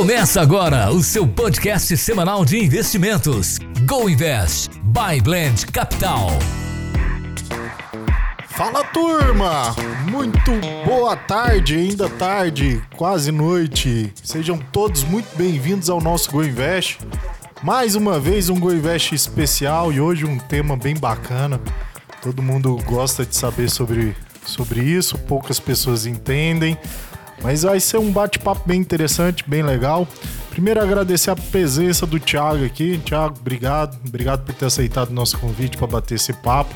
Começa agora o seu podcast semanal de investimentos. Go Invest by Blend Capital. Fala turma! Muito boa tarde, ainda tarde, quase noite. Sejam todos muito bem-vindos ao nosso Go Invest. Mais uma vez um Go Invest especial e hoje um tema bem bacana. Todo mundo gosta de saber sobre, sobre isso, poucas pessoas entendem. Mas vai ser um bate-papo bem interessante, bem legal. Primeiro agradecer a presença do Thiago aqui. Thiago, obrigado. Obrigado por ter aceitado o nosso convite para bater esse papo.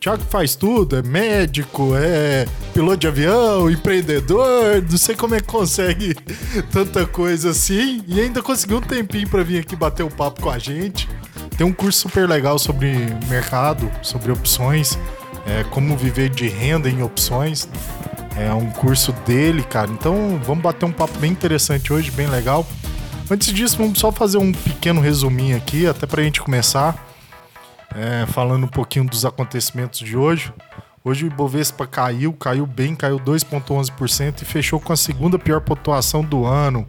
Thiago faz tudo, é médico, é piloto de avião, empreendedor, não sei como é que consegue tanta coisa assim e ainda conseguiu um tempinho para vir aqui bater o papo com a gente. Tem um curso super legal sobre mercado, sobre opções, é, como viver de renda em opções. É um curso dele, cara. Então vamos bater um papo bem interessante hoje, bem legal. Antes disso, vamos só fazer um pequeno resuminho aqui, até pra gente começar. É, falando um pouquinho dos acontecimentos de hoje. Hoje o Ibovespa caiu, caiu bem, caiu 2,11% e fechou com a segunda pior pontuação do ano.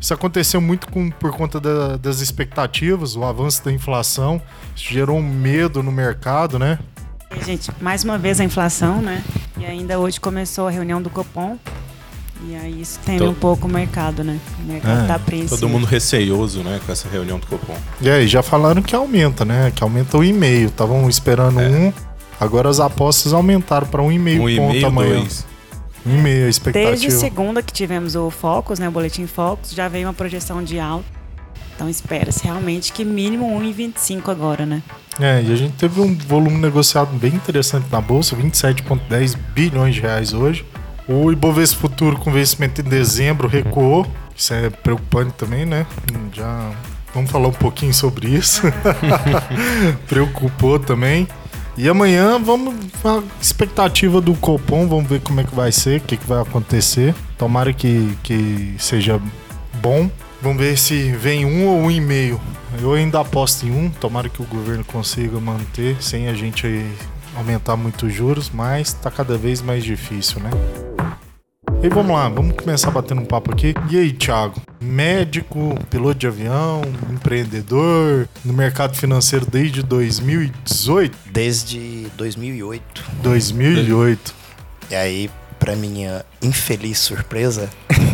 Isso aconteceu muito com, por conta da, das expectativas, o avanço da inflação, isso gerou um medo no mercado, né? Gente, mais uma vez a inflação, né? E ainda hoje começou a reunião do Copom. E aí isso tem Todo... um pouco o mercado, né? O mercado é, tá apreensivo. Todo mundo receioso, né, com essa reunião do Copom. E aí, já falaram que aumenta, né? Que aumenta o e-mail. Estavam esperando é. um, agora as apostas aumentaram para um e meio um ponto e amanhã. Dois. Um e meio, a expectativa. Desde segunda que tivemos o Focus, né, o boletim Focus, já veio uma projeção de alta. Então espera-se realmente que mínimo 1,25 agora, né? É, e a gente teve um volume negociado bem interessante na bolsa, 27,10 bilhões de reais hoje. O Ibovespa Futuro com vencimento em dezembro recuou. Isso é preocupante também, né? Já vamos falar um pouquinho sobre isso. Preocupou também. E amanhã vamos a expectativa do Copom, vamos ver como é que vai ser, o que, que vai acontecer. Tomara que, que seja bom. Vamos ver se vem um ou um e meio. Eu ainda aposto em um, tomara que o governo consiga manter sem a gente aumentar muito os juros, mas tá cada vez mais difícil, né? E vamos lá, vamos começar batendo um papo aqui. E aí, Thiago? Médico, piloto de avião, empreendedor, no mercado financeiro desde 2018? Desde 2008. 2008. E aí, para minha infeliz surpresa,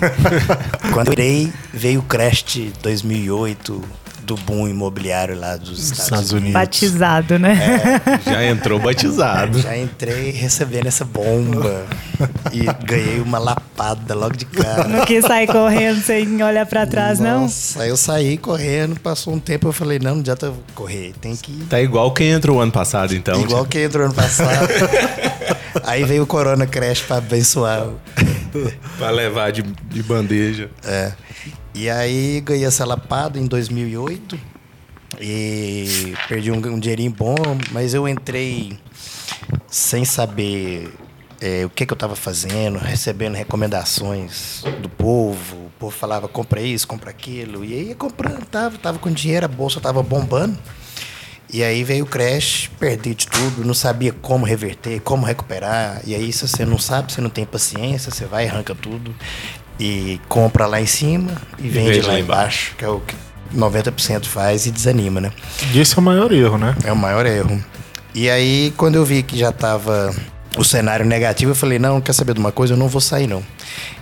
quando eu irei, veio o crash de 2008, do boom imobiliário lá dos Estados, Estados Unidos. Batizado, né? É, já entrou batizado. Já entrei recebendo essa bomba e ganhei uma lapada logo de cara. Não quis sair correndo sem olhar para trás, Nossa, não? Aí eu saí correndo, passou um tempo, eu falei, não, não adianta correr, tem que... Tá igual quem entrou ano passado, então. Igual quem entrou ano passado. aí veio o Corona Crash para abençoar. para levar de, de bandeja. É. E aí ganhei essa lapada em 2008 e perdi um, um dinheirinho bom, mas eu entrei sem saber é, o que, que eu estava fazendo, recebendo recomendações do povo. O povo falava, compra isso, compra aquilo. E aí comprando, tava, tava com dinheiro, a bolsa tava bombando. E aí veio o crash, perdi de tudo, não sabia como reverter, como recuperar. E aí, se você não sabe, você não tem paciência, você vai arranca tudo e compra lá em cima e vende, e lá, lá embaixo, que é o que 90% faz e desanima, né? E esse é o maior erro, né? É o maior erro. E aí, quando eu vi que já estava o cenário negativo, eu falei, não, quer saber de uma coisa? Eu não vou sair, não.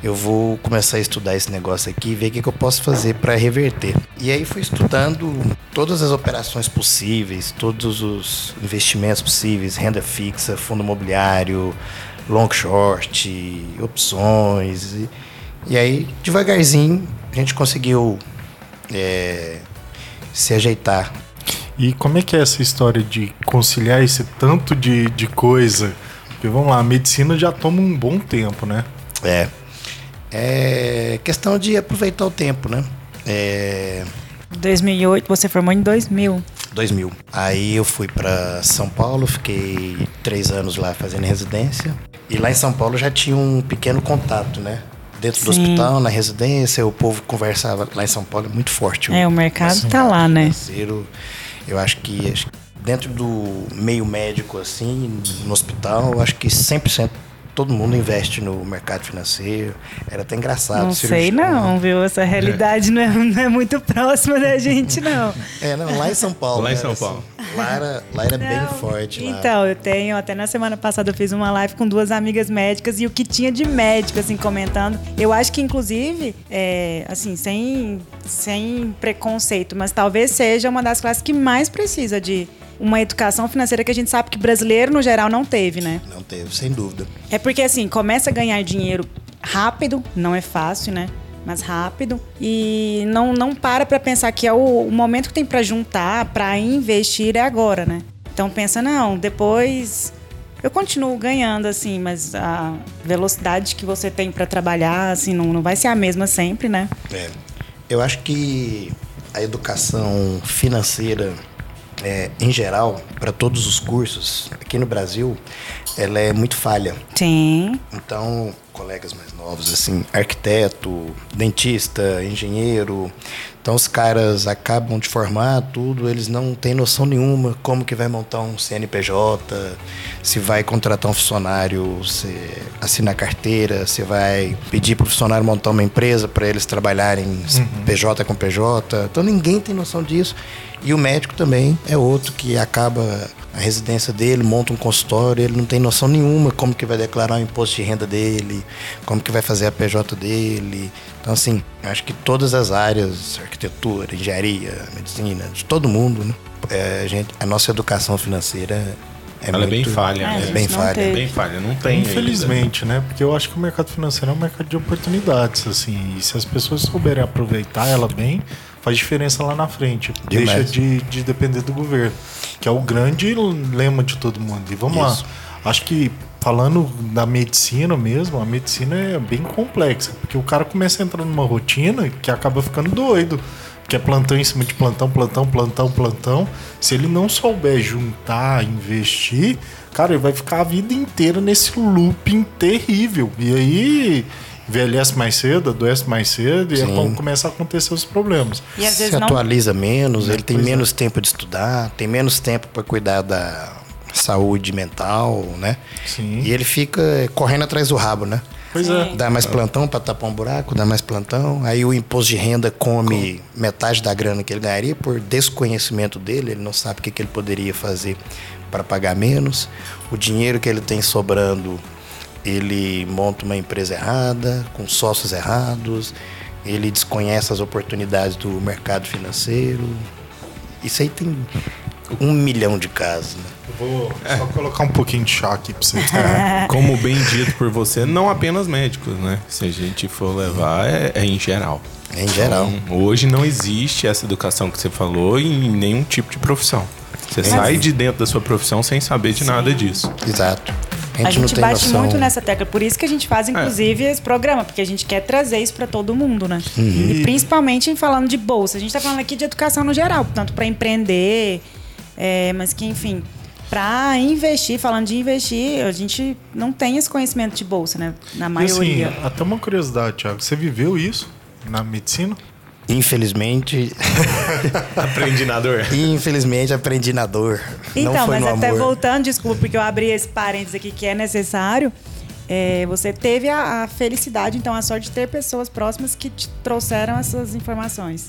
Eu vou começar a estudar esse negócio aqui e ver o que, eu posso fazer para reverter. E aí fui estudando todas as operações possíveis, todos os investimentos possíveis, renda fixa, fundo imobiliário, long short, opções... E e aí, devagarzinho, a gente conseguiu é, se ajeitar. E como é que é essa história de conciliar esse tanto de, de coisa? Porque vamos lá, a medicina já toma um bom tempo, né? É. É questão de aproveitar o tempo, né? É... 2008, você formou em 2000. 2000. Aí eu fui para São Paulo, fiquei três anos lá fazendo residência. E lá em São Paulo já tinha um pequeno contato, né? dentro Sim. do hospital, na residência, o povo conversava lá em São Paulo, é muito forte. É, o mercado está lá, né? Eu acho que dentro do meio médico, assim, no hospital, eu acho que 100% todo mundo investe no mercado financeiro. Era até engraçado. Não sei não, viu? Essa realidade não, é, não é muito próxima da gente, não. É, não, lá em São Paulo. Lá em né, São assim, Paulo. lá era, lá era bem forte. lá. Então, eu tenho, até na semana passada eu fiz uma live com duas amigas médicas e o que tinha de médico, assim, comentando. Eu acho que, inclusive, é, assim, sem, sem preconceito, mas talvez seja uma das classes que mais precisa de uma educação financeira que a gente sabe que brasileiro, no geral, não teve, né? Não teve, sem dúvida. É porque assim, começa a ganhar dinheiro rápido, não é fácil, né? Mas rápido. E não, não para pra pensar que é o, o momento que tem pra juntar, pra investir é agora, né? Então pensa, não, depois eu continuo ganhando, assim, mas a velocidade que você tem pra trabalhar, assim, não, não vai ser a mesma sempre, né? É. Eu acho que a educação financeira, é, em geral, para todos os cursos, aqui no Brasil, ela é muito falha. Sim. Então, colegas mais novos, assim, arquiteto, dentista, engenheiro, então os caras acabam de formar tudo, eles não têm noção nenhuma como que vai montar um CNPJ, se vai contratar um funcionário, se assinar carteira, se vai pedir para o funcionário montar uma empresa para eles trabalharem PJ com PJ. Então ninguém tem noção disso. E o médico também é outro que acaba a residência dele, monta um consultório, ele não tem noção nenhuma como que vai declarar o imposto de renda dele, como que vai fazer a PJ dele. Então, assim, acho que todas as áreas, arquitetura, engenharia, medicina, de todo mundo, né? É, a, gente, a nossa educação financeira é Ela muito, é bem falha, É, né? É bem falha. teve. Bem falha, não tem ainda. Infelizmente, né? Porque eu acho que o mercado financeiro é um mercado de oportunidades, assim. E se as pessoas souberem aproveitar ela bem, faz diferença lá na frente. Demais. Deixa de, de depender do governo, que é o grande lema de todo mundo. E vamos Isso. lá. Acho que falando da medicina mesmo, a medicina é bem complexa, porque o cara começa a entrar numa rotina que acaba ficando doido. Que é plantão em cima de plantão, plantão, plantão, plantão. Se ele não souber juntar, investir, cara, ele vai ficar a vida inteira nesse looping terrível. E aí envelhece mais cedo, adoece mais cedo e é Sim. quando começa a acontecer os problemas. E às se vezes não atualiza menos, É, ele tem pois é. menos tempo de estudar, tem menos tempo para cuidar da saúde mental, né? Sim. E ele fica correndo atrás do rabo, né? Pois é. Dá mais plantão para tapar um buraco, dá mais plantão. Aí o imposto de renda come metade da grana que ele ganharia por desconhecimento dele, ele não sabe o que, que ele poderia fazer para pagar menos. O dinheiro que ele tem sobrando, ele monta uma empresa errada, com sócios errados, ele desconhece as oportunidades do mercado financeiro. Isso aí tem um milhão de casos, né? Eu vou só colocar um pouquinho de chá aqui pra você. Como bem dito por você, não apenas médicos, né? Se a gente for levar, é, é em geral. Em geral. Então, hoje não existe essa educação que você falou em nenhum tipo de profissão. Você sai de dentro da sua profissão sem saber de nada disso. Exato. A A gente, gente, não tem bate noção. muito nessa tecla, por isso que a gente faz, inclusive, esse programa, porque a gente quer trazer isso para todo mundo, né? E principalmente em falando de bolsa. A gente está falando aqui de educação no geral, tanto para empreender, é, mas que, enfim, para investir, falando de investir, a gente não tem esse conhecimento de bolsa, né? Na E assim, maioria. até uma curiosidade, Thiago. Você viveu isso na medicina? Infelizmente, Aprendi na dor. infelizmente aprendi na dor. Então, não foi mas no até amor. voltando, desculpa, porque eu abri esse parênteses aqui que é necessário. é, você teve a, a felicidade, então, a sorte de ter pessoas próximas que te trouxeram essas informações.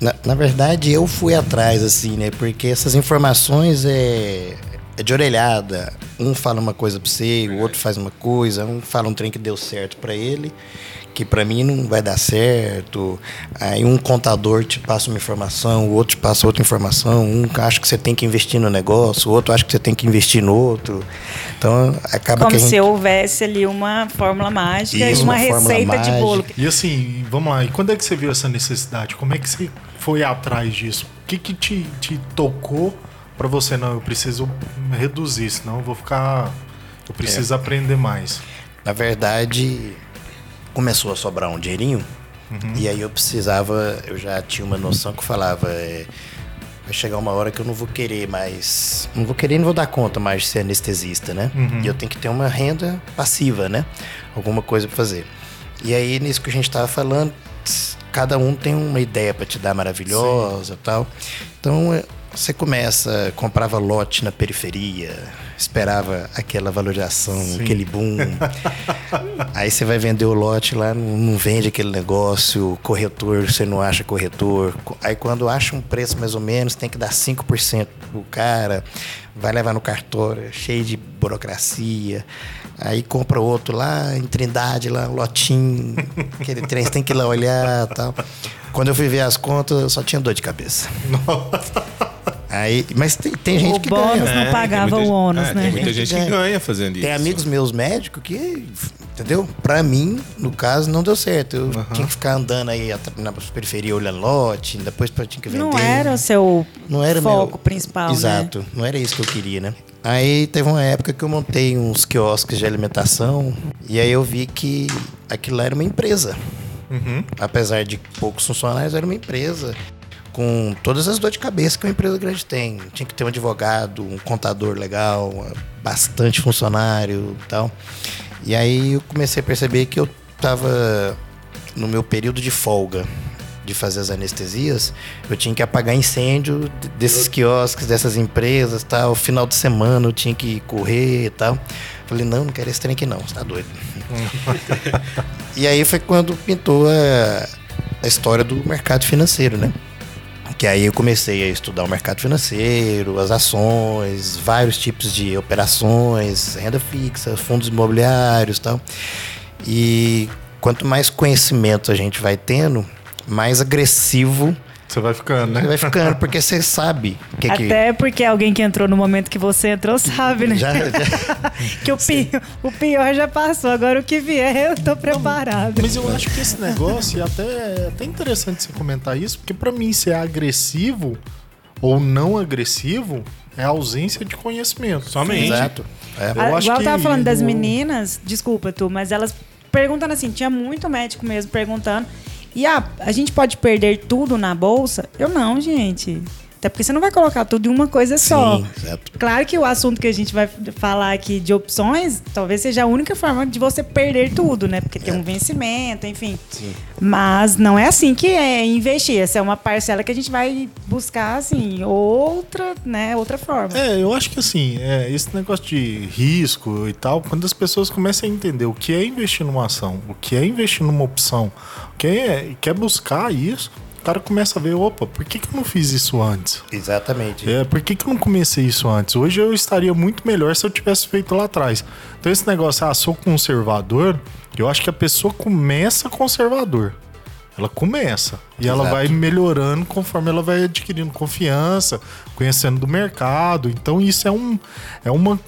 Na, na verdade, eu fui atrás, assim, né? Porque essas informações é, é de orelhada. Um fala uma coisa pra você, o outro faz uma coisa, um fala um trem que deu certo pra ele, que pra mim não vai dar certo. Aí um contador te passa uma informação, o outro te passa outra informação. Um acha que você tem que investir no negócio, o outro acha que você tem que investir no outro. Então acaba Como que gente... se houvesse ali uma fórmula mágica Isso, e uma, uma receita de mágica. bolo. E assim, vamos lá. E quando é que você viu essa necessidade? Como é que você foi atrás disso? O que, que te, te tocou pra você? Não, eu preciso reduzir, senão eu vou ficar. Eu preciso aprender mais. Na verdade, começou a sobrar um dinheirinho. E aí eu precisava, eu já tinha uma noção que falava, é, vai chegar uma hora que eu não vou querer mais, não vou querer, não vou dar conta mais de ser anestesista, né? E eu tenho que ter uma renda passiva, né? Alguma coisa pra fazer. E aí nisso que a gente tava falando, cada um tem uma ideia pra te dar maravilhosa, e tal. Então é, você começa, comprava lote na periferia, esperava aquela valorização, aquele boom. Aí você vai vender o lote lá, não, não vende aquele negócio, corretor, você não acha corretor. Aí quando acha um preço mais ou menos, tem que dar 5% pro cara, vai levar no cartório, cheio de burocracia. Aí compra outro lá em Trindade, lá, um lotinho, aquele trem, você tem que ir lá olhar tal. Quando eu fui ver as contas, eu só tinha dor de cabeça. Aí, mas tem, tem gente O que bônus ganha. não tem pagava muita o ônus, é, né? Tem muita Tem gente gente que que ganha fazendo isso. Tem amigos meus médicos que, entendeu? Pra mim, no caso, não deu certo. Eu tinha que ficar andando aí na periferia olhando lote, depois eu tinha que vender. Não era o seu Não era foco meu... principal, né? Exato, não era isso que eu queria, né? Aí teve uma época que eu montei uns quiosques de alimentação e aí eu vi que aquilo lá era uma empresa. Apesar de poucos funcionários, era uma empresa com todas as dores de cabeça que uma empresa grande tem. Tinha que ter um advogado, um contador legal, bastante funcionário e tal. E aí eu comecei a perceber que eu estava no meu período de folga de fazer as anestesias, eu tinha que apagar incêndio de- desses quiosques, dessas empresas, tal. Final de semana eu tinha que correr e tal. Falei, não, não quero esse trem aqui não, você tá doido. e aí foi quando pintou a, a história do mercado financeiro, né? Que aí eu comecei a estudar o mercado financeiro, as ações, vários tipos de operações, renda fixa, fundos imobiliários e tal. E quanto mais conhecimento a gente vai tendo, mais agressivo Você vai ficando, né? vai ficando, porque você sabe o que, que Até porque alguém que entrou no momento que você entrou sabe, né? já, já- Que o pior, o pior já passou, agora o que vier eu tô preparado. Mas eu acho que esse negócio, e até, é até interessante você comentar isso, porque pra mim ser agressivo ou não agressivo é ausência de conhecimento. Somente. Exato. É. Eu Ah, acho Igual eu tava que falando das meninas, desculpa tu, mas elas perguntando assim, tinha muito médico mesmo perguntando. E ah, a gente pode perder tudo na bolsa? Eu não, gente. Até porque você não vai colocar tudo em uma coisa só. Sim, exato. Claro que o assunto que a gente vai falar aqui de opções, talvez seja a única forma de você perder tudo, né? Porque tem um vencimento, enfim. Sim. Mas não é assim que é investir. Essa é uma parcela que a gente vai buscar, assim, outra, né? Outra forma. É, eu acho que assim, é, esse negócio de risco e tal, quando as pessoas começam a entender o que é investir numa ação, o que é investir numa opção, o que é, quer buscar isso, cara começa a ver, opa, por que, que eu não fiz isso antes? Exatamente. É, por que, que eu não comecei isso antes? Hoje eu estaria muito melhor se eu tivesse feito lá atrás. Então esse negócio, ah, sou conservador, eu acho que a pessoa começa conservador. Ela começa. E ela Exato. vai melhorando conforme ela vai adquirindo confiança, conhecendo do mercado. Então isso é um. É uma.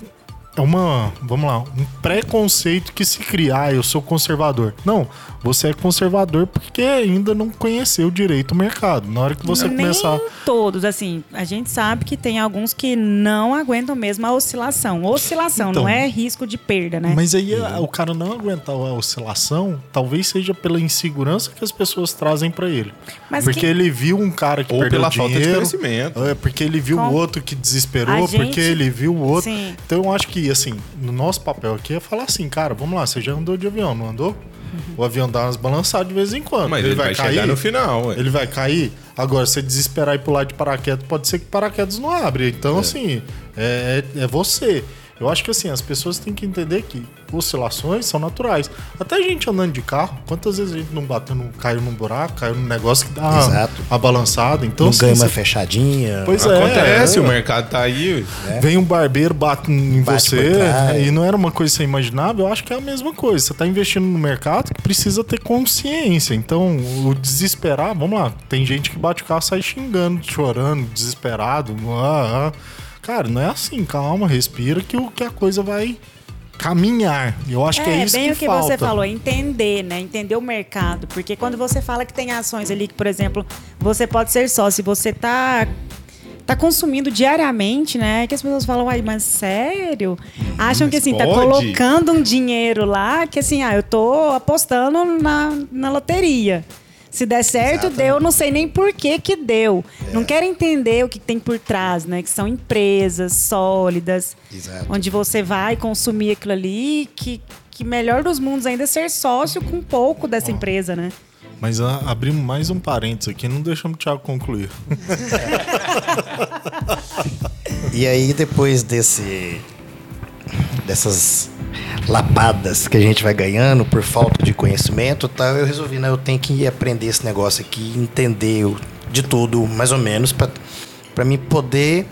É uma. Vamos lá, um preconceito que se cria. Ah, eu sou conservador. Não, você é conservador porque ainda não conheceu direito o mercado. Na hora que você Nem começar. todos, assim, a gente sabe que tem alguns que não aguentam mesmo a oscilação. Oscilação, Então. não é risco de perda, né? Mas aí a- o cara não aguentar a oscilação, talvez seja pela insegurança que as pessoas trazem pra ele. Mas porque que- ele viu um cara que Ou perdeu pela falta de dinheiro, conhecimento. É, porque ele viu o Com- outro que desesperou, gente- porque ele viu o outro. Sim. Então eu acho que, assim, no nosso papel aqui é falar assim, cara, vamos lá, você já andou de avião, não andou? O avião dá umas balançadas de vez em quando. Mas ele, vai, chegar no final. ué. Ele vai cair. Agora, se você desesperar e pular de paraquedas, pode ser que paraquedas não abre. Então, assim, é, é você. Eu acho que assim, as pessoas têm que entender que oscilações são naturais. Até a gente andando de carro, quantas vezes a gente não bateu, não caiu num buraco, caiu num negócio que dá Exato. uma balançada. Então, não assim, ganha uma você- fechadinha. Pois é. Acontece, é. o mercado tá aí. ué. Vem um barbeiro, bate em Bate você, e não era uma coisa que você imaginava, eu acho que é a mesma coisa. Você está investindo no mercado que precisa ter consciência. Então, o desesperar, vamos lá, tem gente que bate o carro e sai xingando, chorando, desesperado. ah, ah. Cara, não é assim, calma, respira que, o, que a coisa vai caminhar. Eu acho que é isso bem que o que falta. você falou, entender, né? Entender o mercado. Porque quando você fala que tem ações ali que, por exemplo, você pode ser sócio, você tá tá consumindo diariamente, né? Que as pessoas falam, ai, mas sério? Acham que assim, tá pode? colocando um dinheiro lá, que assim, ah, eu tô apostando na, na loteria. Se der certo, Exatamente. deu, não sei nem por que que deu. Não quero entender o que tem por trás, né? Que são empresas sólidas, Exato. onde você vai consumir aquilo ali, que, que melhor dos mundos ainda é ser sócio com pouco dessa empresa, né? Mas ah, abrimos mais um parênteses aqui, não deixamos o Thiago concluir. E aí, depois desse dessas lapadas que a gente vai ganhando por falta de conhecimento tal, eu resolvi, né, eu tenho que aprender esse negócio aqui, entender de tudo, mais ou menos, para mim poder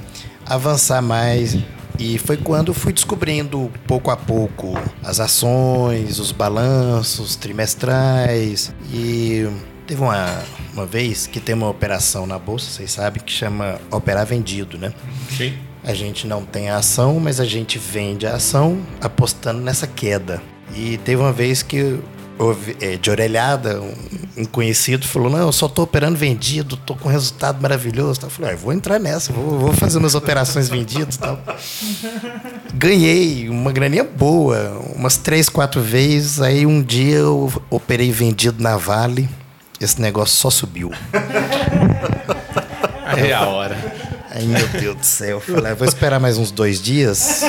avançar mais. E foi quando fui descobrindo pouco a pouco as ações, os balanços trimestrais. E teve uma, uma vez que tem uma operação na bolsa, vocês sabem, que chama operar vendido, né? Sim. A gente não tem a ação, mas a gente vende a ação apostando nessa queda. E teve uma vez que houve, é, de orelhada, um, conhecido falou: Não, eu só tô operando vendido, tô com resultado maravilhoso. Eu falei: ah, vou entrar nessa, vou, vou fazer umas operações vendidas tal. Ganhei uma graninha boa, umas três, quatro vezes. Aí um dia eu operei vendido na Vale, esse negócio só subiu. Aí é a hora. Ai, meu Deus do céu. Eu falei, "Ah, vou esperar mais uns dois dias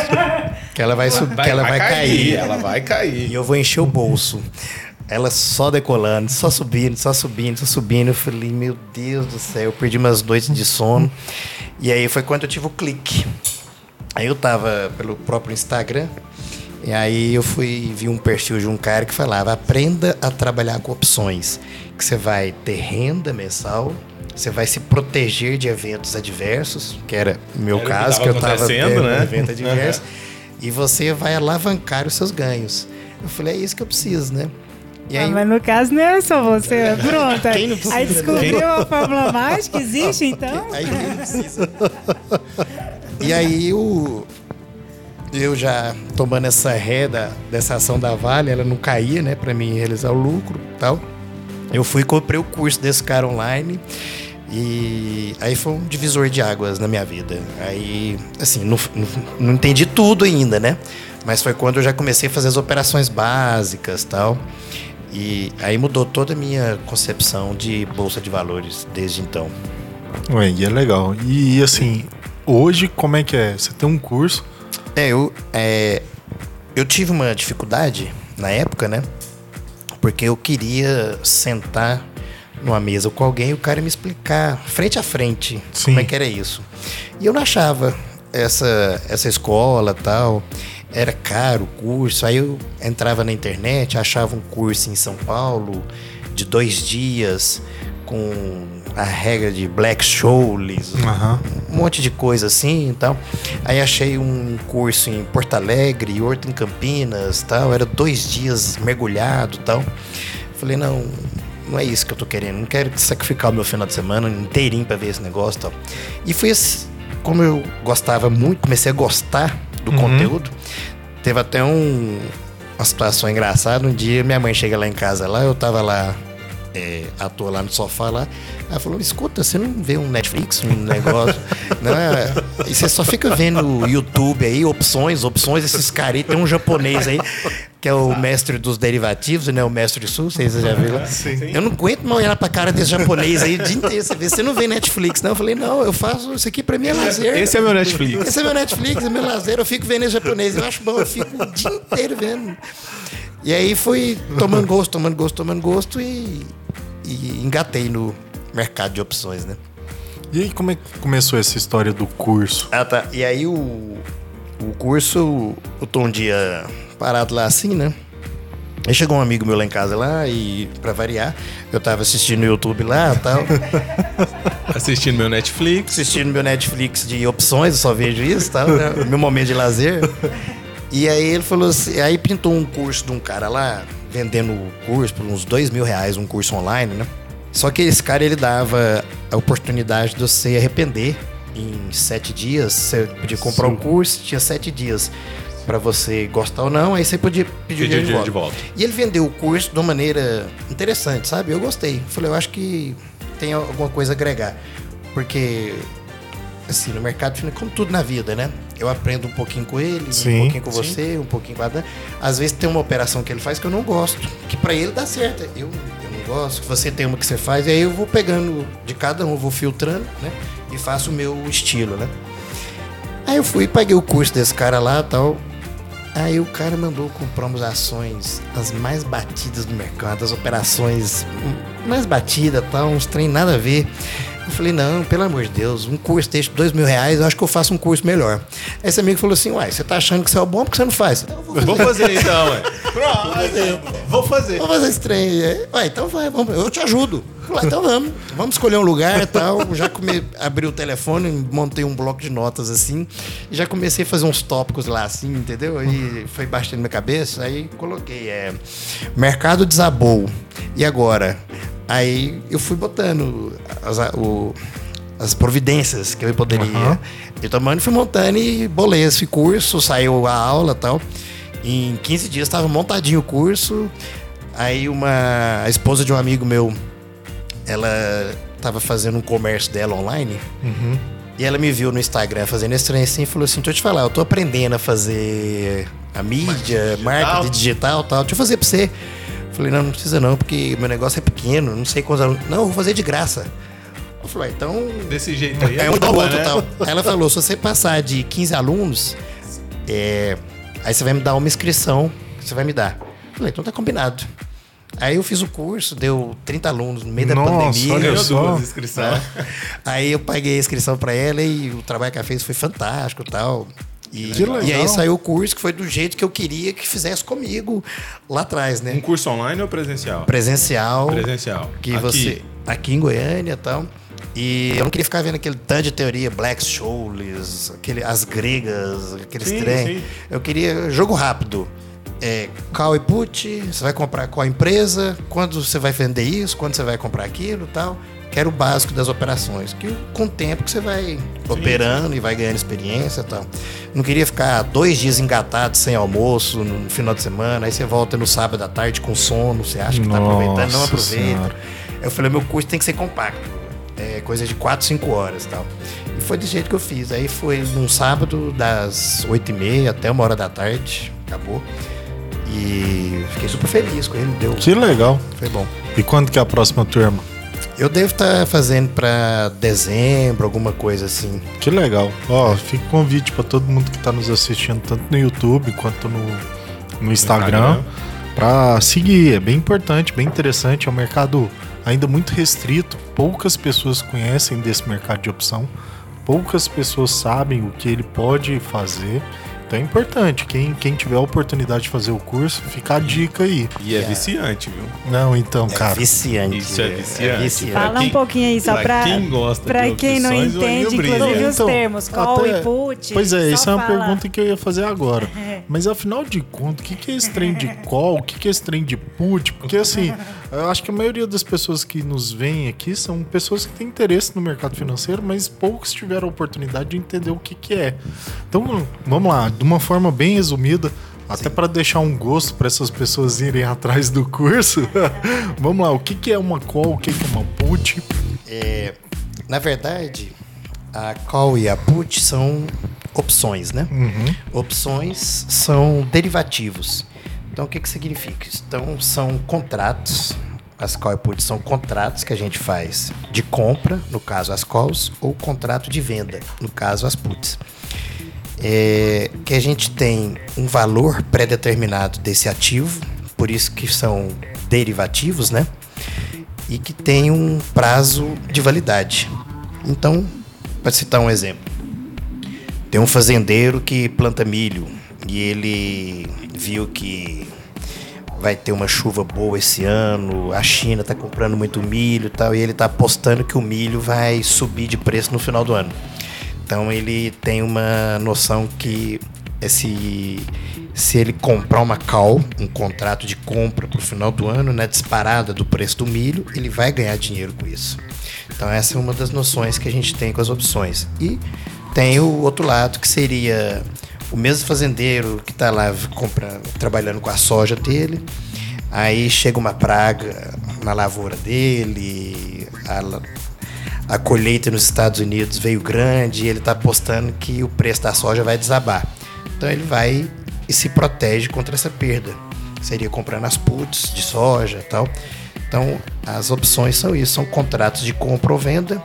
que ela vai subir, que ela vai, cair. Ela vai E cair. eu vou encher o bolso. Ela só decolando, só subindo, só subindo, só subindo. Eu falei, meu Deus do céu, eu perdi umas noites de sono. E aí foi quando eu tive o clique. Aí eu tava pelo próprio Instagram. E aí eu fui vi um perfil de um cara que falava: aprenda a trabalhar com opções. Que você vai ter renda mensal, você vai se proteger de eventos adversos, que era o meu Era que caso, tava que eu estava tendo né? um evento adverso. E você vai alavancar os seus ganhos. Eu falei, é isso que eu preciso, né? E Ah, aí, mas no caso não é só você. Pronto. Quem não precisa, Aí né? descobriu a fórmula mágica, existe então? Aí quem não precisa. E aí o. Eu já tomando essa ré da- dessa ação da Vale, ela não caía, né? Pra mim realizar o lucro e tal. Eu fui e comprei o curso desse cara online. E aí foi um divisor de águas na minha vida. Aí, assim, não, não, não entendi tudo ainda, né? Mas foi quando eu já comecei a fazer as operações básicas tal. E aí mudou toda a minha concepção de bolsa de valores desde então. Ué, e é legal. E assim, hoje como é que é? Você tem um curso. É, eu, é, eu tive uma dificuldade na época, né? Porque eu queria sentar numa mesa com alguém e o cara me explicar frente a frente Sim. como é que era isso. E eu não achava essa, essa escola tal. Era caro o curso. Aí eu entrava na internet, achava um curso em São Paulo de dois dias com a regra de Black Scholes, Aham. Um monte de coisa assim e tal. Aí achei um curso em Porto Alegre e outro em Campinas tal. Era dois dias mergulhado e tal. Falei, não, não é isso que eu tô querendo. Não quero sacrificar o meu final de semana inteirinho pra ver esse negócio e tal. E foi assim, como eu gostava muito, comecei a gostar do conteúdo. Teve até um, uma situação engraçada. Um dia minha mãe chega lá em casa lá, eu tava lá é, à toa lá no sofá lá. Ela falou: escuta, você não vê um Netflix, um negócio? não, é, e você só fica vendo YouTube aí, opções, opções, esses caras aí. Tem um japonês aí, que é o mestre dos derivativos, né? O mestre sul, vocês já viram? Eu não aguento mais olhar pra cara desse japonês aí o dia inteiro. Você, vê, você não vê Netflix, não? Eu falei, não, eu faço isso aqui pra mim é lazer. Esse é meu Netflix. Esse é meu Netflix, é meu lazer. Eu fico vendo esse japonês. Eu acho bom, eu fico o dia inteiro vendo. E aí fui tomando gosto, tomando gosto, tomando gosto e, e engatei no mercado de opções, né? E aí como é que começou essa história do curso? Ah, tá. E aí o, o curso, eu tô um dia parado lá assim, né? Aí chegou um amigo meu lá em casa lá e, pra variar, eu tava assistindo no YouTube lá e tal. Assistindo meu Netflix. assistindo meu Netflix de opções, eu só vejo isso, tá? Né? Meu momento de lazer. E aí ele falou assim, aí pintou um curso de um cara lá, vendendo o curso por uns dois mil reais, um curso online, né? Só que esse cara, ele dava a oportunidade de você arrepender em sete dias. Você podia comprar um curso, tinha sete dias pra você gostar ou não, aí você podia pedir dinheiro de volta. E ele vendeu o curso de uma maneira interessante, sabe? Eu gostei. Falei, eu acho que tem alguma coisa a agregar. Porque, assim, no mercado financeiro, como tudo na vida, né? Eu aprendo um pouquinho com ele, Sim, um pouquinho com sim. você, um pouquinho com a Dan. Às vezes tem uma operação que ele faz que eu não gosto, que pra ele dá certo. Eu, eu gosto, você tem uma que você faz, e aí eu vou pegando de cada um, vou filtrando, né? E faço o meu estilo, né? Aí eu fui, paguei o curso desse cara lá tal. Aí o cara mandou comprar umas ações as mais batidas do mercado, as operações mais batidas, tal, uns trem nada a ver. Eu falei, não, pelo amor de Deus, um curso desse dois mil reais, eu acho que eu faço um curso melhor. Aí esse amigo falou assim, uai, você tá achando que você é bom porque você não faz? Então, vou Vou fazer então, ué. Pronto. Vou fazer. Vamos fazer esse trem. aí. Ué, então vai, vamos, eu te ajudo. Falei, então vamos. Vamos escolher um lugar e tal. Já come, abri o telefone, montei um bloco de notas assim. E já comecei a fazer uns tópicos lá assim, entendeu? E foi baixando na minha cabeça. Aí coloquei, é. Mercado desabou. E agora? Aí eu fui botando as, o- as providências que eu poderia ir tomando, fui montando e bolei esse curso, saiu a aula e tal. Em 15 dias estava montadinho o curso. Aí uma a esposa de um amigo meu, ela estava fazendo um comércio dela online. E ela me viu no Instagram fazendo esse trem assim e falou assim: Deixa eu te falar, eu tô aprendendo a fazer a mídia, marketing digital e tal. Deixa eu fazer pra você. Falei, não, não precisa não, porque meu negócio é pequeno, não sei quantos alunos. Não, eu vou fazer de graça. Eu falei, "Ah, então Desse jeito aí. é um igual boa, outro né? tal. Aí ela falou: se você passar de 15 alunos, é, aí você vai me dar uma inscrição que você vai me dar. Eu Falei, então tá combinado. Aí eu fiz o curso, deu 30 alunos no meio da Nossa, pandemia. olha só. duas inscrições. Aí eu paguei a inscrição pra ela e o trabalho que ela fez foi fantástico e tal. E, e aí saiu o curso que foi do jeito que eu queria que fizesse comigo lá atrás, Um né? curso online ou presencial? Presencial. Presencial. Que Aqui. você. Aqui em Goiânia e tal. E eu não queria ficar vendo aquele tanto de teoria, Black Scholes, aquele, as gregas, aqueles Sim, trem. sim. Eu queria jogo rápido. É, call e put, você vai comprar qual empresa, quando você vai vender isso, quando você vai comprar aquilo e tal. Quero o básico das operações, que com o tempo que você vai operando e vai ganhando experiência e tal. Não queria ficar dois dias engatado sem almoço no final de semana, aí você volta no sábado à tarde com sono, você acha que tá aproveitando, não aproveita. Senhora. Eu falei, meu curso tem que ser compacto. É coisa de 4, 5 horas e tal. E foi desse jeito que eu fiz. Aí foi num sábado, das 8h30 até uma hora da tarde. Acabou. E fiquei super feliz com ele. Deu. Que legal. Foi bom. E quando que é a próxima turma? Eu devo estar fazendo pra dezembro, alguma coisa assim. Que legal. Ó, fica o convite pra todo mundo que tá nos assistindo, tanto no YouTube quanto no, no Instagram, Instagram. pra seguir. É bem importante, bem interessante. É um mercado ainda muito restrito. Poucas pessoas conhecem desse mercado de opção. Poucas pessoas sabem o que ele pode fazer. Então é importante. Quem, quem tiver a oportunidade de fazer o curso, fica a dica aí. E é viciante, viu? Não, então, É cara. viciante. Isso é viciante. Fala Pra quem- um pouquinho aí, só pra pra, quem gosta pra de quem não entende, inclusive, Não, os então, termos, call até- e put. Pois é, isso é uma fala. pergunta que eu ia fazer agora. Mas afinal de contas, o que, que é esse trem de call? O que, que é esse trem de put? Porque assim, eu acho que a maioria das pessoas que nos veem aqui são pessoas que têm interesse no mercado financeiro, mas poucos tiveram a oportunidade de entender o que, que é. Então, vamos lá, de uma forma bem resumida. Até para deixar um gosto para essas pessoas irem atrás do curso, vamos lá, o que, que é uma call, o que, que é uma put? É, na verdade, a call e a put são opções, né? Opções são derivativos. Então, o que, que significa? Então, são contratos. As call e put são contratos que a gente faz de compra, no caso as calls, ou contrato de venda, no caso as puts. É, que a gente tem um valor pré-determinado desse ativo, por isso que são derivativos, né? e que tem um prazo de validade. Então, para citar um exemplo, tem um fazendeiro que planta milho e ele viu que vai ter uma chuva boa esse ano, a China está comprando muito milho e tal, e ele está apostando que o milho vai subir de preço no final do ano. Então ele tem uma noção que esse se ele comprar uma call, um contrato de compra para o final do ano, na disparada do preço do milho, ele vai ganhar dinheiro com isso. Então essa é uma das noções que a gente tem com as opções. E tem o outro lado que seria o mesmo fazendeiro que está lá comprando, trabalhando com a soja dele, aí chega uma praga na lavoura dele, a, a colheita nos Estados Unidos veio grande e ele está apostando que o preço da soja vai desabar. Então ele vai e se protege contra essa perda. Seria comprando as puts de soja e tal. Então as opções são isso, são contratos de compra ou venda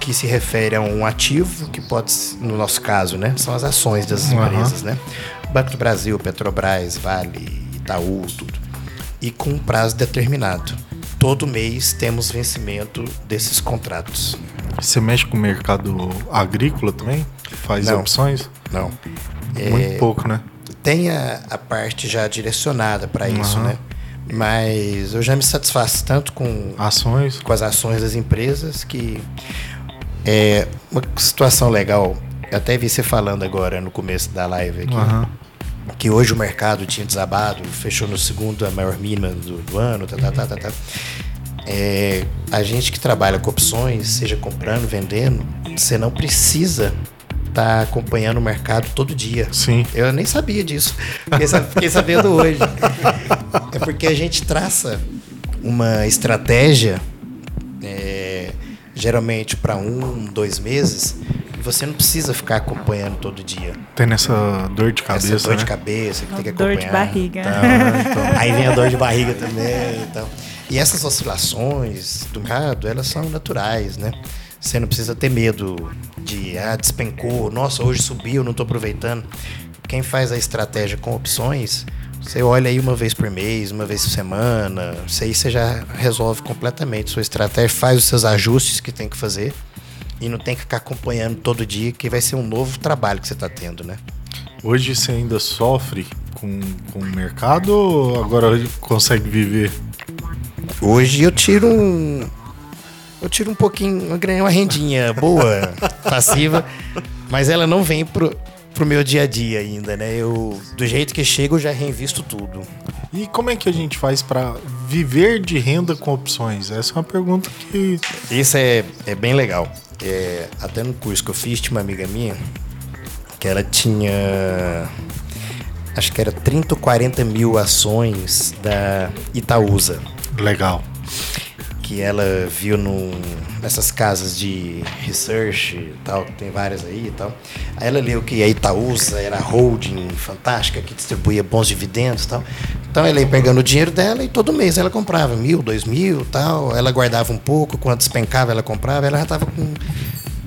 que se refere a um ativo que pode, no nosso caso, né, são as ações das empresas, né? Banco do Brasil, Petrobras, Vale, Itaú, tudo. E com um prazo determinado. Todo mês temos vencimento desses contratos. Você mexe com o mercado agrícola também? Faz Não. opções? Não. Muito pouco, né? tem a, a parte já direcionada para isso, Aham. né? Mas eu já me satisfaço tanto com, Ações? com as ações das empresas que é uma situação legal. Eu até vi você falando agora no começo da live aqui. Aham. Que hoje o mercado tinha desabado, fechou no segundo a maior mínima do, do ano, tá, tá, tá, tá, tá. É, a gente que trabalha com opções, seja comprando, vendendo, você não precisa estar acompanhando o mercado todo dia. Sim. Eu nem sabia disso. Fiquei sabendo hoje. É porque a gente traça uma estratégia, é, geralmente para um, dois meses, e você não precisa ficar acompanhando todo dia. Tem essa dor de cabeça, Essa dor de né? cabeça que tem que Dor acompanhar. de barriga. Então, Aí vem a dor de barriga também. Então. E essas oscilações do mercado, elas são naturais, né? Você não precisa ter medo de, ah, despencou, nossa, hoje subiu, não estou aproveitando. Quem faz a estratégia com opções, você olha aí uma vez por mês, uma vez por semana, isso aí você já resolve completamente sua estratégia, faz os seus ajustes que tem que fazer e não tem que ficar acompanhando todo dia, que vai ser um novo trabalho que você está tendo, né? Hoje você ainda sofre com, com o mercado ou agora consegue viver? Hoje eu tiro um. Eu tiro um pouquinho, eu ganhei uma rendinha boa, passiva, mas ela não vem pro, pro meu dia a dia ainda, né? Eu, do jeito que chego, já reinvisto tudo. E como é que a gente faz para viver de renda com opções? Essa é uma pergunta que Isso é, é bem legal. É, até no curso que eu fiz, tinha uma amiga minha que ela tinha. Acho que era 30 ou 40 mil ações da Itaúsa. legal. Que ela viu num, nessas casas de research e tal, que tem várias aí e tal. Aí ela leu que a Itaúsa era holding fantástica que distribuía bons dividendos e tal. Então ela ia pegando o dinheiro dela e todo mês ela comprava mil, dois mil tal. Ela guardava um pouco, quando despencava ela comprava, ela já estava com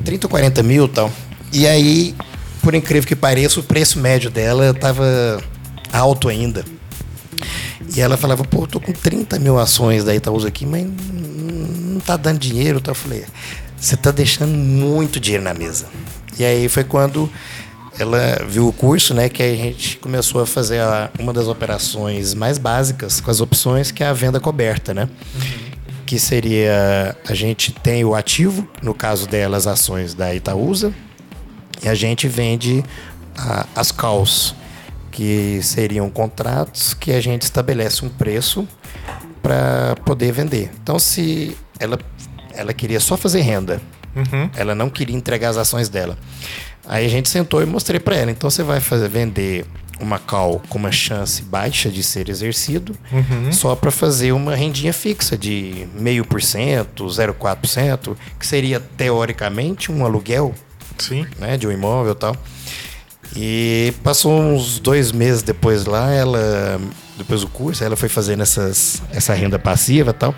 30 ou 40 mil tal. E aí, por incrível que pareça, o preço médio dela estava alto ainda. E ela falava, pô, eu tô com 30 mil ações da Itaúsa aqui, mas não tá dando dinheiro. Então eu falei, você tá deixando muito dinheiro na mesa. E aí foi quando ela viu o curso, né, que a gente começou a fazer a- uma das operações mais básicas com as opções, que é a venda coberta, né? Que seria, a gente tem o ativo, no caso dela, as ações da Itaúsa, e a gente vende a- as calls, que seriam contratos que a gente estabelece um preço para poder vender. Então, se ela, ela queria só fazer renda, ela não queria entregar as ações dela. Aí a gente sentou e mostrei para ela. Então, você vai fazer vender uma call com uma chance baixa de ser exercido, só para fazer uma rendinha fixa de 0,5%, 0,4%, que seria teoricamente um aluguel Sim. né, de um imóvel e tal. E passou uns dois meses depois lá, ela, depois do curso, ela foi fazendo essas, essa renda passiva e tal.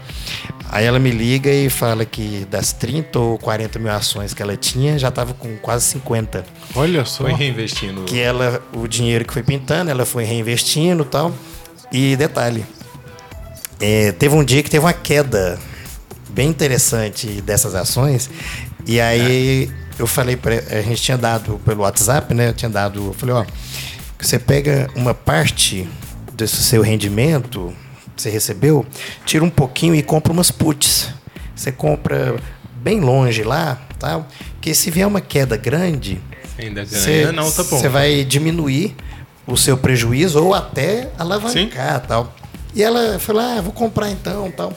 Aí ela me liga e fala que das 30 ou 40 mil ações que ela tinha, já estava com quase 50. Olha só. Foi reinvestindo. Que ela, o dinheiro que foi pintando, ela foi reinvestindo e tal. E detalhe, é, teve um dia que teve uma queda bem interessante dessas ações. E aí eu falei para a gente tinha dado pelo WhatsApp, né? Eu tinha dado, eu falei, ó, você pega uma parte desse seu rendimento que você recebeu, tira um pouquinho e compra umas puts. Você compra bem longe lá, tal, que se vier uma queda grande, você não, tá bom. você vai diminuir o seu prejuízo ou até alavancar tal. E ela falou, ah, vou comprar então tal.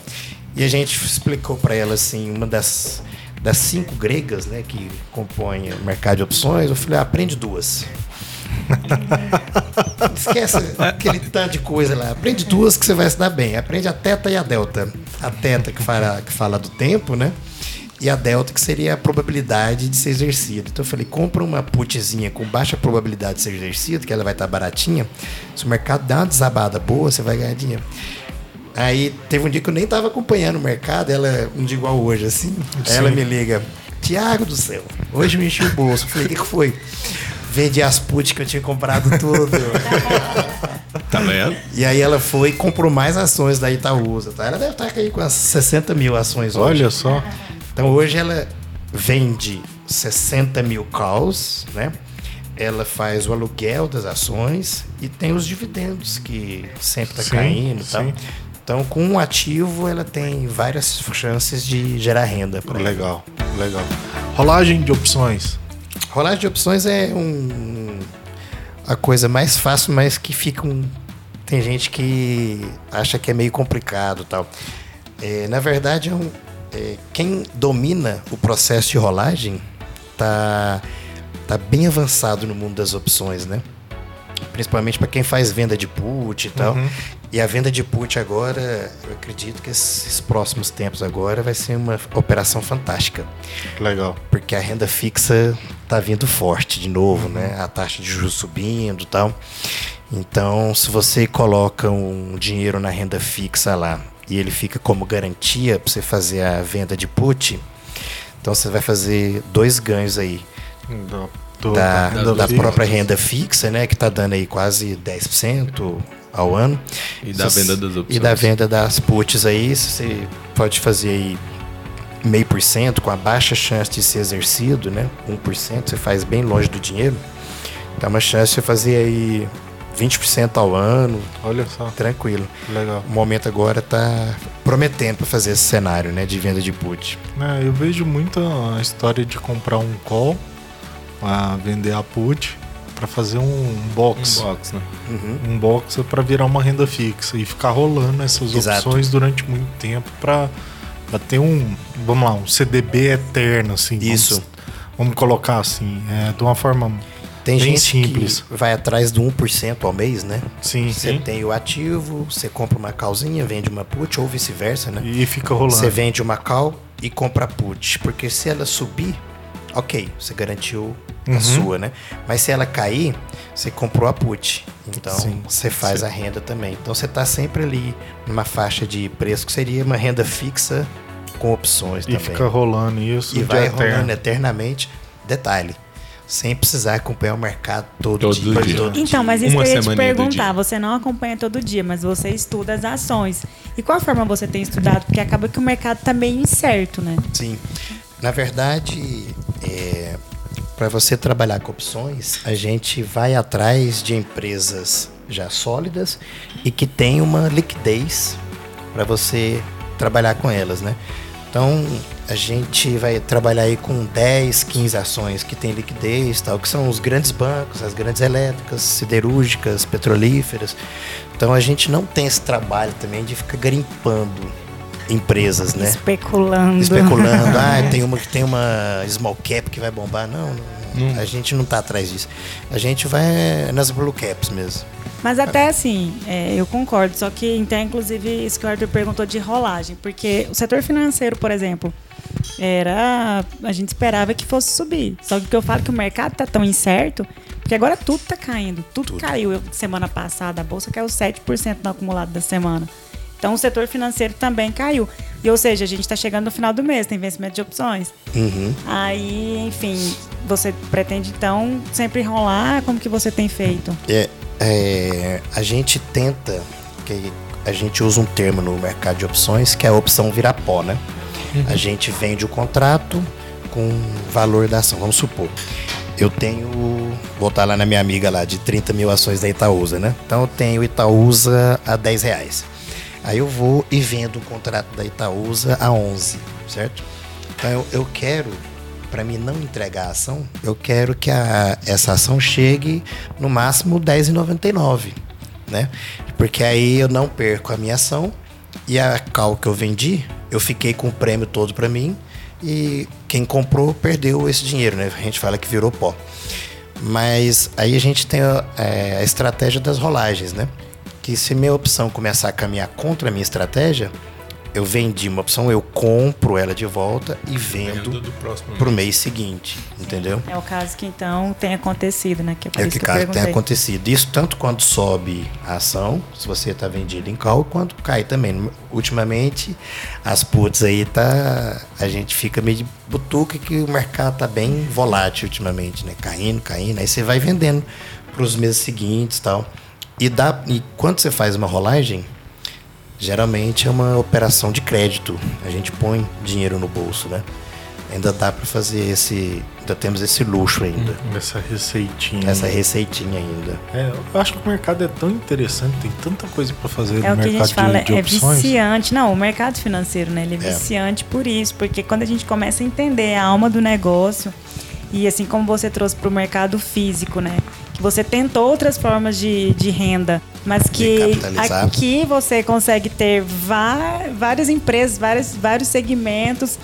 E a gente explicou para ela assim, uma das, das cinco gregas né, que compõem o mercado de opções, eu falei, ah, aprende duas. Esquece aquele tanto de coisa lá. Aprende duas que você vai se dar bem. Aprende a teta e a delta. A teta que fala, que fala do tempo, né? E a delta que seria a probabilidade de ser exercido. Então eu falei, compra uma putzinha com baixa probabilidade de ser exercido, que ela vai estar baratinha. Se o mercado der uma desabada boa, você vai ganhar dinheiro. Aí teve um dia que eu nem estava acompanhando o mercado, ela, um dia igual hoje, assim. Aí ela me liga, Tiago do céu, hoje eu enchi o bolso. Eu falei, o que, que foi? vendi as put que eu tinha comprado tudo. Tá vendo? e aí ela foi e comprou mais ações da Itaúsa. Tá? Ela deve estar aí com as 60 mil ações hoje. Olha só. Então hoje ela vende 60 mil calls, né? Ela faz o aluguel das ações e tem os dividendos que sempre está Sim, caindo e tal. Então, com um ativo, ela tem várias chances de gerar renda. Legal, legal. Rolagem de opções. Rolagem de opções é um, a coisa mais fácil, mas que fica um. Tem gente que acha que é meio complicado e tal. É, na verdade, é um- é, quem domina o processo de rolagem tá, tá bem avançado no mundo das opções, né? Principalmente para quem faz venda de put e tal. E a venda de put agora, eu acredito que esses próximos tempos agora vai ser uma operação fantástica Legal. porque a renda fixa tá vindo forte de novo, né? A taxa de juros subindo e tal. Então, se você coloca um dinheiro na renda fixa lá e ele fica como garantia para você fazer a venda de put, então você vai fazer dois ganhos aí Da, do- da, renda da fixa. própria renda fixa, né? Que tá dando aí quase 10% ao ano. E da Se- venda das opções. E da venda das puts aí, você pode fazer aí meio por cento com a baixa chance de ser exercido, né? 1%, você faz bem longe do dinheiro. Dá uma chance de você fazer aí 20% ao ano, Olha só, tranquilo. legal. O momento agora tá prometendo para fazer esse cenário, né, de venda de put. É, eu vejo muito a história de comprar um call, a vender a put, para fazer um box. Um box, né? Um box é para virar uma renda fixa e ficar rolando essas Exato. opções durante muito tempo para ter um, vamos lá, um CDB eterno, assim. vamos- Isso. Vamos, colocar assim, é, de uma forma Tem bem gente simples. que vai atrás do 1% ao mês, né? Sim, Você sim. tem o ativo, você compra uma calzinha, vende uma put ou vice-versa, né? E fica rolando. Você vende uma call e compra put. Porque se ela subir, ok, você garantiu Uhum. a sua, né? Mas se ela cair, você comprou a put. Então Sim, você faz sim. a renda também. Então você está sempre ali numa faixa de preço que seria uma renda fixa com opções E também. fica rolando isso e vai eterno. rolando eternamente. Detalhe. Sem precisar acompanhar o mercado todo, Todo dia. dia. todo Então, mas isso Uma que eu ia te perguntar. dia. Você não acompanha todo dia, mas você estuda as ações. E qual forma você tem estudado? Porque acaba que o mercado tá meio incerto, né? Sim. Na verdade, para você trabalhar com opções, a gente vai atrás de empresas já sólidas e que tem uma liquidez para você trabalhar com elas, né? Então, a gente vai trabalhar aí com 10, 15 ações que tem liquidez, tal, que são os grandes bancos, as grandes elétricas, siderúrgicas, petrolíferas. Então, a gente não tem esse trabalho também de ficar garimpando empresas, né? Especulando. especulando, ah, tem uma que tem uma small cap que vai bombar. Não, não, a gente não tá atrás disso. A gente vai nas blue caps mesmo. Mas até assim, é, eu concordo. Só que, então, inclusive, isso que o Arthur perguntou de rolagem. Porque o setor financeiro, por exemplo, era. A gente esperava que fosse subir. Só que o que eu falo é que o mercado tá tão incerto, porque agora tudo tá caindo. Tudo, caiu. Eu, semana passada, a bolsa caiu 7% no acumulado da semana. Então o setor financeiro também caiu. E ou seja, a gente está chegando no final do mês, tem vencimento de opções. Uhum. Aí, enfim, você pretende então sempre enrolar? Como que você tem feito? É, é, a gente tenta, que a gente usa um termo no mercado de opções que é a opção virar pó, né? A gente vende o contrato com valor da ação. Vamos supor, eu tenho, vou botar lá na minha amiga lá, de 30 mil ações da Itaúsa, né? Então eu tenho Itaúsa a 10 reais. Aí eu vou e vendo o contrato da Itaúsa a 11, certo? Então eu, eu quero, para mim não entregar a ação, eu quero que a, essa ação chegue no máximo 10,99, né? Porque aí eu não perco a minha ação e a cal que eu vendi, eu fiquei com o prêmio todo para mim e quem comprou perdeu esse dinheiro, né? A gente fala que virou pó. Mas aí a gente tem é, a estratégia das rolagens, né? Que se minha opção começar a caminhar contra a minha estratégia, eu vendi uma opção, eu compro ela de volta e vendo Vendo do próximo pro mês seguinte, entendeu? É o caso que então tem acontecido, né? Que é por É o isso que que eu tem acontecido. Isso tanto quando sobe a ação, se você está vendido em call, quanto cai também. Ultimamente, as puts aí tá. A gente fica meio de butuca que o mercado tá bem volátil ultimamente, né? Caindo, caindo. Aí você vai vendendo para os meses seguintes e tal. E, dá, e quando você faz uma rolagem, geralmente é uma operação de crédito. A gente põe dinheiro no bolso, né? Ainda dá para fazer esse. Ainda temos esse luxo ainda. Essa receitinha. Essa receitinha ainda. É, eu acho que o mercado é tão interessante, tem tanta coisa pra fazer É no o que a mercado gente fala, de, de é opções. viciante. Não, o mercado financeiro, né? Ele é, É. viciante por isso, porque quando a gente começa a entender a alma do negócio, e assim como você trouxe para o mercado físico, né? Você tentou outras formas de, de renda, mas que aqui você consegue ter várias empresas, vários, vários segmentos.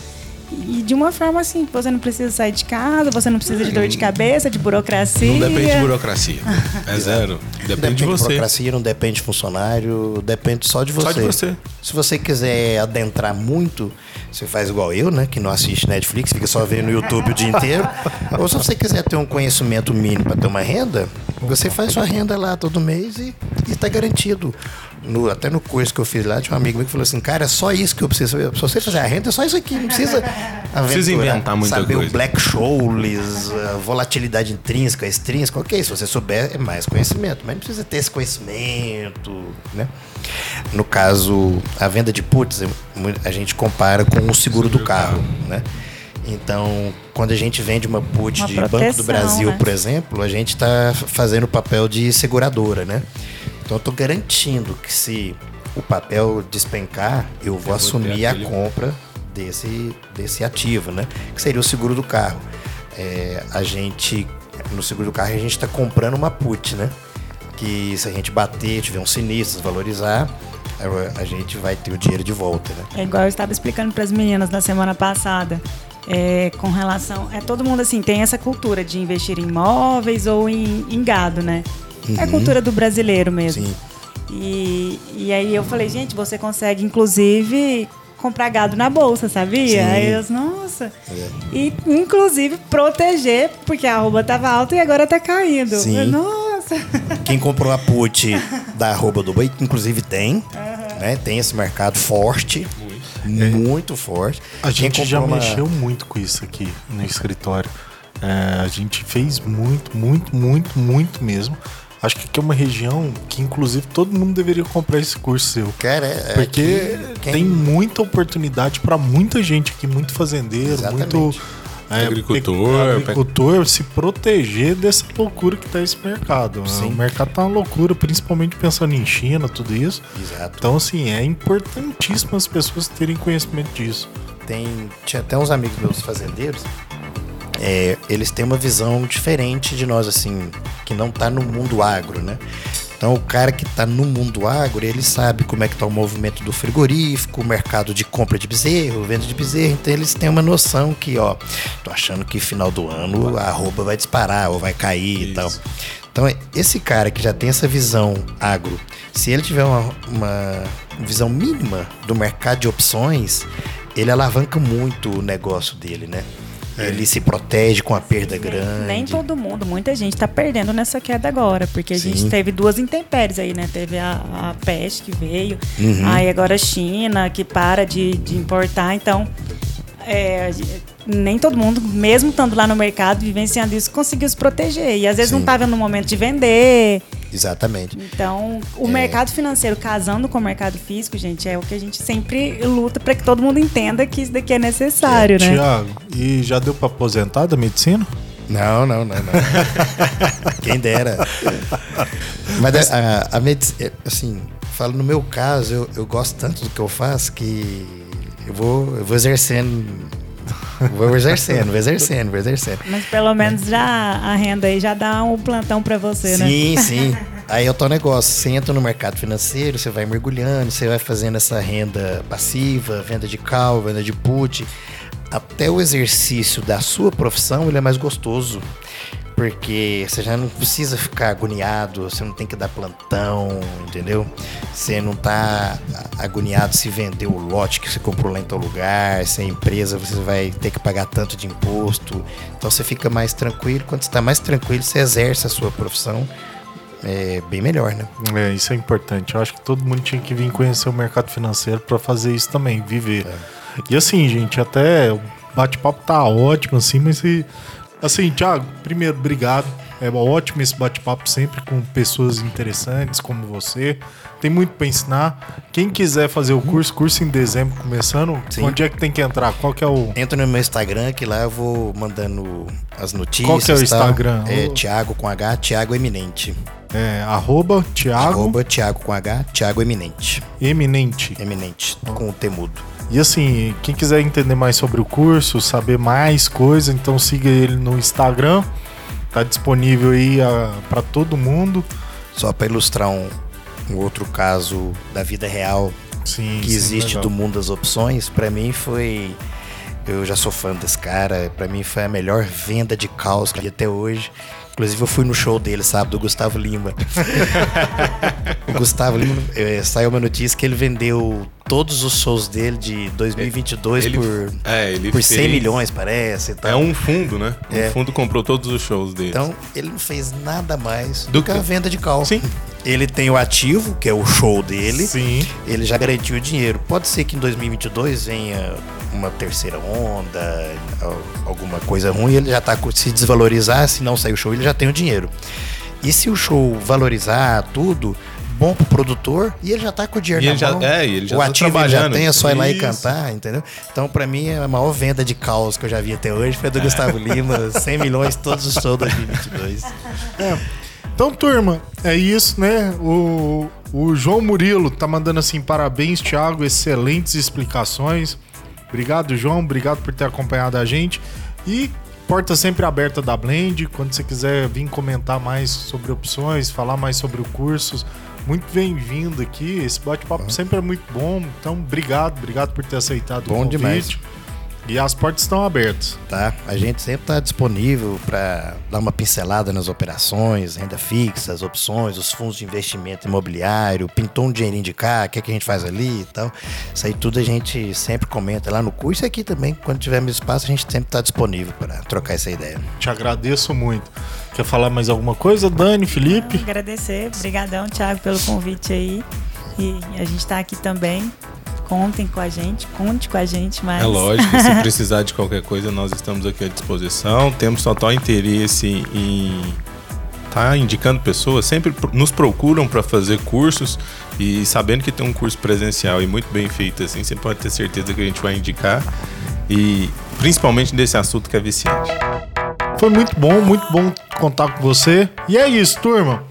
E de uma forma assim, você não precisa sair de casa, você não precisa de dor de cabeça, de burocracia. Não depende de burocracia. É zero. Depende, de você. burocracia, não depende de funcionário, depende só de você. Só de você. Se você quiser adentrar muito, você faz igual eu, né? Que não assiste Netflix, fica só vendo no YouTube o dia inteiro. Ou se você quiser ter um conhecimento mínimo para ter uma renda, você faz sua renda lá todo mês e está garantido. No- até no curso que eu fiz lá, tinha um amigo meu que falou assim, cara, é só isso que eu preciso saber. Se você fazer a renda, é só isso aqui, não precisa precisa inventar muita saber coisa. o Black Scholes, a volatilidade intrínseca, extrínseca, ok, se você souber é mais conhecimento, mas não precisa ter esse conhecimento, né? No caso, a venda de puts, é a gente compara com o seguro do carro, né? Então, quando a gente vende uma put Uma de Banco do proteção, Brasil, né? por exemplo, a gente está fazendo o papel de seguradora, né? Então, eu estou garantindo que se o papel despencar, eu vou vou assumir ter a aquele- compra desse, desse ativo, né? Que seria o seguro do carro. É, a gente, no seguro do carro, a gente está comprando uma put, né? Que se a gente bater, tiver um sinistro, desvalorizar, a, a gente vai ter o dinheiro de volta, né? É igual eu estava explicando para as meninas na semana passada. É, com relação. É, todo mundo assim tem essa cultura de investir em imóveis ou em, em gado, né? É a cultura do brasileiro mesmo. Sim. E, e aí eu falei, gente, você consegue, inclusive, comprar gado na bolsa, sabia? Sim. Aí eu, nossa. É. E, inclusive, proteger, porque a arroba tava alta e agora tá caindo. Sim. Eu, Nossa. Quem comprou a put da arroba do boi, inclusive tem, né? Tem esse mercado forte, muito forte. A gente já uma- mexeu muito com isso aqui no escritório. É, a gente fez muito, muito, muito, muito mesmo. Acho que aqui é uma região que, inclusive, todo mundo deveria comprar esse curso seu. Cara, é- é Porque que quem- tem muita oportunidade para muita gente aqui, muito fazendeiro, Exatamente. muito é, Agricultor, agricultor se proteger dessa loucura que tá esse mercado. né? O mercado tá uma loucura, principalmente pensando em China, tudo isso. Exato. Então, assim, é importantíssimo as pessoas terem conhecimento disso. tem tinha até uns amigos meus fazendeiros é, eles têm uma visão diferente de nós assim que não tá no mundo agro né então o cara que tá no mundo agro ele sabe como é que tá o movimento do frigorífico o mercado de compra de bezerro venda de bezerro. Então eles têm uma noção que ó tô achando que final do ano a arroba vai disparar ou vai cair e tal. Então, esse cara que já tem essa visão agro, se ele tiver uma, uma visão mínima do mercado de opções, ele alavanca muito o negócio dele, né? Ele se protege com a perda grande. Nem todo mundo, muita gente tá perdendo nessa queda agora, porque a gente Sim. teve duas intempéries aí, né? Teve a, a peste que veio, Uhum. aí agora a China que para de, de importar, então é, nem todo mundo, mesmo estando lá no mercado, vivenciando isso, conseguiu se proteger. E às vezes não Sim. estava no momento de vender. Exatamente. Então, É. o mercado financeiro casando com o mercado físico, gente, é o que a gente sempre luta para que todo mundo entenda que isso daqui é necessário, né? Tiago, e já deu para aposentar da medicina? Não, não, não, não. Quem dera. Mas a, a, a medici- assim, falo no meu caso, eu, eu gosto tanto do que eu faço que eu vou, eu vou exercendo. Vou exercendo, vou exercendo, vou exercendo. Mas pelo menos já a renda aí já dá um plantão para você, né? Sim, sim. Aí é o teu negócio. Você entra no mercado financeiro, você vai mergulhando, você vai fazendo essa renda passiva, venda de cal, venda de put. Até o exercício da sua profissão, ele é mais gostoso. Porque você já não precisa ficar agoniado, você não tem que dar plantão, entendeu? Você não tá agoniado se vender o lote que você comprou lá em tal lugar, se a empresa você vai ter que pagar tanto de imposto. Então você fica mais tranquilo. Quando você está mais tranquilo, você exerce a sua profissão é bem melhor, né? É, isso é importante. Eu acho que todo mundo tinha que vir conhecer o mercado financeiro para fazer isso também, viver. É. E assim, gente, até o bate-papo tá ótimo, assim, mas se Assim, Thiago, primeiro, obrigado. É ótimo esse bate-papo sempre com pessoas interessantes como você. Tem muito para ensinar. Quem quiser fazer o curso, curso em dezembro começando, Sim. onde é que tem que entrar? Qual que é o. Entra no meu Instagram, que lá eu vou mandando as notícias. Qual que é o Instagram? É Thiago com H, Thiago Eminente. É, arroba Thiago. Arroba Thiago com H, Thiago Eminente. Eminente. Eminente, com o temudo. E assim, quem quiser entender mais sobre o curso, saber mais coisas, então siga ele no Instagram. Tá disponível aí ah, para todo mundo. Só para ilustrar um, um, outro caso da vida real sim, que sim, existe legal. do mundo das opções, para mim foi eu já sou fã desse cara, para mim foi a melhor venda de caos que até hoje. Inclusive, eu fui no show dele, sabe? Do Gustavo Lima. o Gustavo Lima, é, saiu uma notícia que ele vendeu todos os shows dele de 2022 ele, por, é, por 100 milhões, parece. É um fundo, né? É. Um fundo comprou todos os shows dele. Então, ele não fez nada mais do, do que a venda de carro. Sim. Ele tem o ativo, que é o show dele. Sim. Ele já garantiu o dinheiro. Pode ser que em 2022 venha uma terceira onda, alguma coisa ruim, ele já está se desvalorizar, se não sair o show, ele já tem o dinheiro. E se o show valorizar tudo, bom pro produtor e ele já tá com o dinheiro e na já, mão. É, ele já o tá ativo ele já tem, é só ir lá e cantar, entendeu? Então, para mim, a maior venda de caos que eu já vi até hoje foi do Gustavo Lima, 100 milhões todos os shows 2022. É. Então, turma, é isso, né? O, o João Murilo tá mandando assim, parabéns, Thiago, excelentes explicações. Obrigado, João. Obrigado por ter acompanhado a gente. E porta sempre aberta da Blend. Quando você quiser vir comentar mais sobre opções, falar mais sobre o curso, muito bem-vindo aqui. Esse bate-papo sempre é muito bom. Então, obrigado, obrigado por ter aceitado bom o convite. Demais. E as portas estão abertas. Tá. A gente sempre está disponível para dar uma pincelada nas operações, renda fixa, as opções, os fundos de investimento imobiliário, pintou um dinheirinho de cá, o que, é que a gente faz ali e tal. Isso aí tudo a gente sempre comenta lá no curso e aqui também, quando tivermos espaço, a gente sempre está disponível para trocar essa ideia. Te agradeço muito. Quer falar mais alguma coisa, Dani, Felipe? Agradecer, obrigadão, Thiago, pelo convite aí. E a gente está aqui também contem com a gente, conte com a gente mais. É lógico, se precisar de qualquer coisa, nós estamos aqui à disposição. Temos total interesse em tá indicando pessoas, sempre nos procuram para fazer cursos e sabendo que tem um curso presencial e muito bem feito assim, você pode ter certeza que a gente vai indicar e principalmente desse assunto que é viciante. Foi muito bom, muito bom contar com você. E é isso, turma.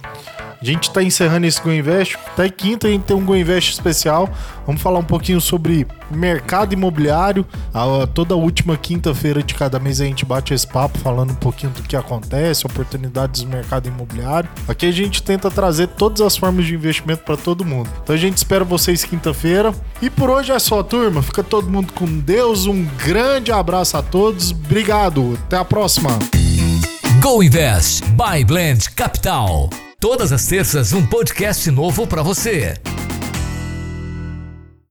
A gente está encerrando esse Go Invest. Até quinta a gente tem um Go Invest especial. Vamos falar um pouquinho sobre mercado imobiliário. A, toda última quinta-feira de cada mês a gente bate esse papo falando um pouquinho do que acontece, oportunidades do mercado imobiliário. Aqui a gente tenta trazer todas as formas de investimento para todo mundo. Então a gente espera vocês quinta-feira. E por hoje é só, turma. Fica todo mundo com Deus. Um grande abraço a todos. Obrigado. Até a próxima. Go Invest by Blend Capital. Todas as terças, um podcast novo para você.